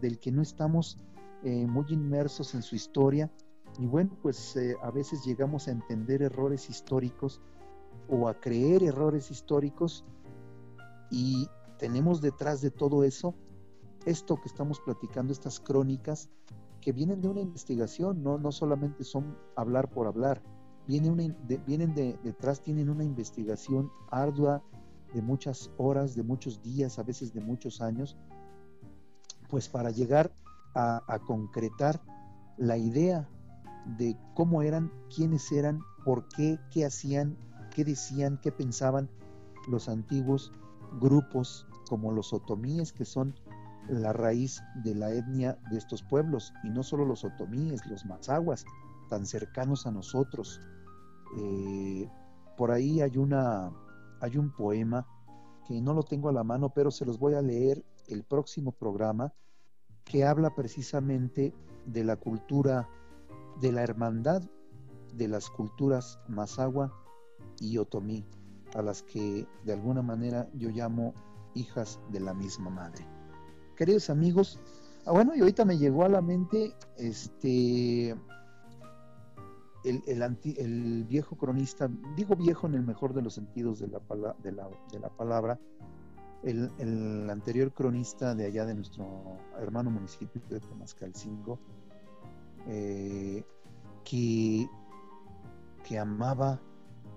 del que no estamos eh, muy inmersos en su historia. Y bueno, pues eh, a veces llegamos a entender errores históricos o a creer errores históricos y tenemos detrás de todo eso esto que estamos platicando, estas crónicas que vienen de una investigación, no, no solamente son hablar por hablar, vienen, vienen de, detrás, tienen una investigación ardua de muchas horas, de muchos días, a veces de muchos años, pues para llegar a, a concretar la idea de cómo eran, quiénes eran, por qué, qué hacían, qué decían, qué pensaban los antiguos grupos como los otomíes, que son la raíz de la etnia de estos pueblos, y no solo los otomíes, los mazaguas, tan cercanos a nosotros. Eh, por ahí hay, una, hay un poema que no lo tengo a la mano, pero se los voy a leer el próximo programa, que habla precisamente de la cultura, de la hermandad de las culturas mazagua y otomí, a las que de alguna manera yo llamo hijas de la misma madre. Queridos amigos, ah, bueno, y ahorita me llegó a la mente este el, el, viejo cronista, digo viejo en el mejor de los sentidos de la, de la, palabra, el, anterior cronista de allá de nuestro hermano municipio de Temascalcingo, eh, que, que amaba,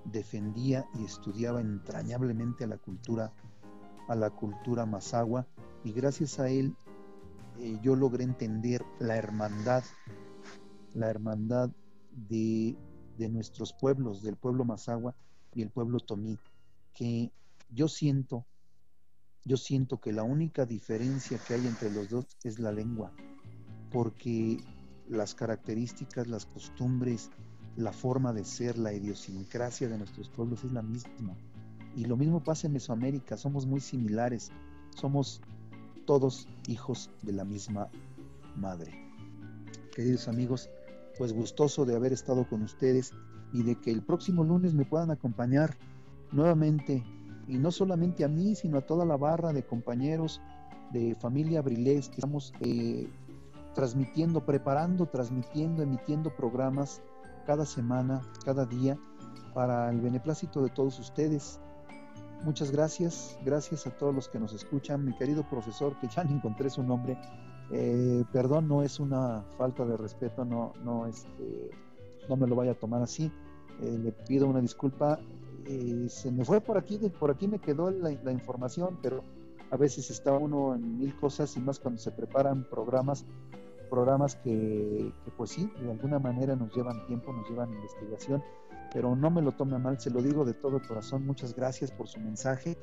defendía y estudiaba entrañablemente a la cultura, a la cultura mazagua, y gracias a él eh, yo logré entender la hermandad, la hermandad de, nuestros pueblos, del pueblo Mazagua y el pueblo Tomí, que yo siento, yo siento que la única diferencia que hay entre los dos es la lengua, porque las características, las costumbres, la forma de ser, la idiosincrasia de nuestros pueblos es la misma. Y lo mismo pasa en Mesoamérica, somos muy similares, somos todos hijos de la misma madre. Queridos amigos, pues gustoso de haber estado con ustedes y de que el próximo lunes me puedan acompañar nuevamente, y no solamente a mí, sino a toda la barra de compañeros de familia Brilés que estamos eh, transmitiendo, preparando, transmitiendo, emitiendo programas cada semana, cada día, para el beneplácito de todos ustedes. Muchas gracias, gracias a todos los que nos escuchan. Mi querido profesor, que ya no encontré su nombre, eh, perdón, no es una falta de respeto, no, no, este, no me lo vaya a tomar así. Eh, le pido una disculpa. Eh, se me fue por aquí, por aquí me quedó la, información, pero a veces está uno en mil cosas y más cuando se preparan programas, programas que, que pues sí, de alguna manera nos llevan tiempo, nos llevan investigación, pero no me lo tome mal, se lo digo de todo corazón. Muchas gracias por su mensaje.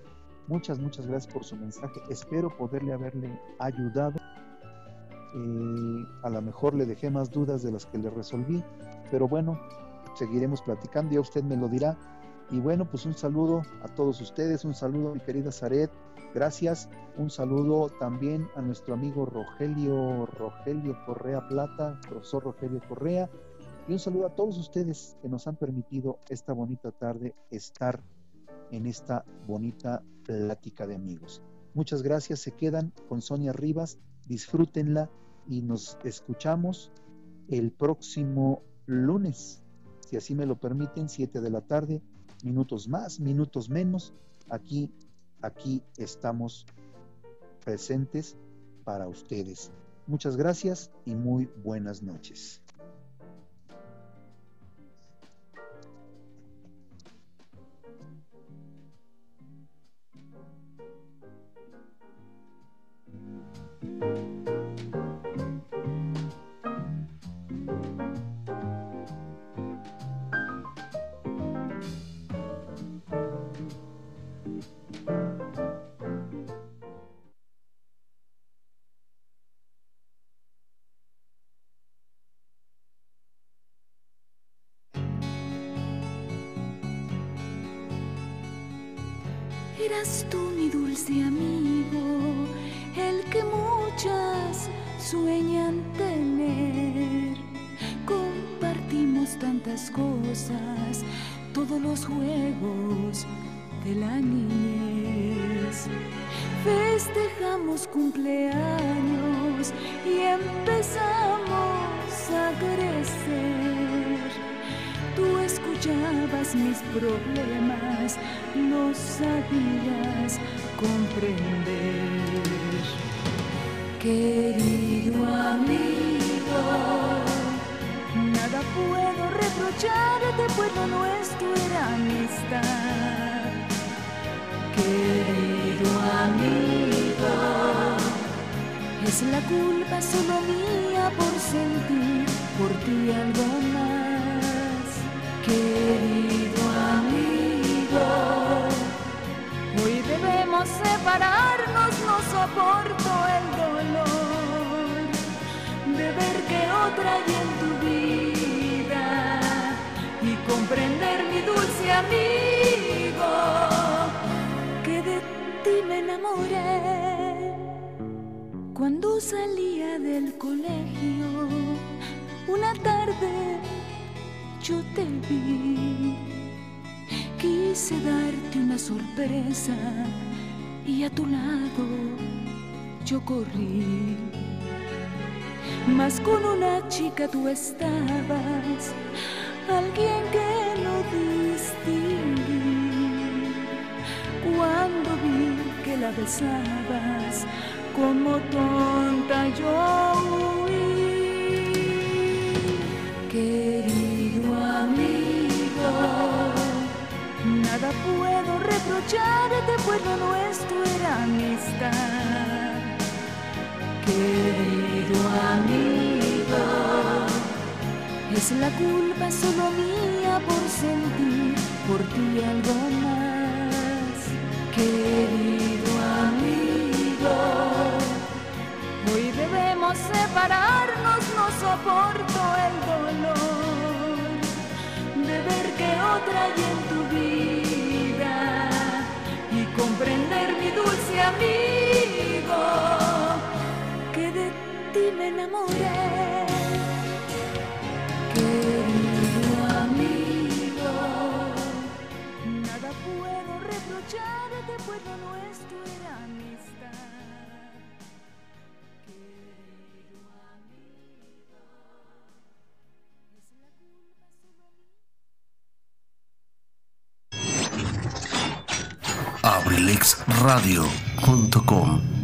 Muchas, muchas gracias por su mensaje. Espero poderle haberle ayudado a lo mejor le dejé más dudas de las que le resolví, pero bueno, seguiremos platicando, ya usted me lo dirá. Y bueno, pues un saludo a todos ustedes, un saludo mi querida Zaret, gracias, un saludo también a nuestro amigo Rogelio, Rogelio Correa Plata, profesor Rogelio Correa, y un saludo a todos ustedes que nos han permitido esta bonita tarde estar en esta bonita plática de amigos. Muchas gracias, se quedan con Sonia Rivas, disfrútenla y nos escuchamos el próximo lunes, si así me lo permiten, 7 de la tarde, minutos más, minutos menos, aquí, aquí estamos presentes para ustedes. Muchas gracias y muy buenas noches. Eras tú mi dulce amigo, el que muchas sueñan tener. Compartimos tantas cosas, todos los juegos de la niñez. Festejamos cumpleaños y empezamos a crecer. Tú escuchabas mis problemas, no sabías comprender. Querido amigo, nada puedo reprocharte, pues lo nuestro era amistad. Querido amigo, es la culpa solo mía por sentir por ti algo más. Soporto el dolor de ver que otra hay en tu vida y comprender mi dulce amigo que de ti me enamoré. Cuando salía del colegio una tarde yo te vi. Quise darte una sorpresa y a tu lado yo corrí mas con una chica tú estabas alguien que no distinguí. Cuando vi que la besabas como tonta yo huí. Querido amigo nada puedo reprocharte pues lo nuestro era amistad querido amigo es la culpa solo mía por sentir por ti algo más. Querido amigo, hoy debemos separarnos, no soporto el dolor de ver que otra hay en tu vida y comprender mi dulce amigo ti me enamoré. Querido amigo, nada puedo reprocharte, pues lo nuestro era amistad. Querido amigo, abrilexradio.com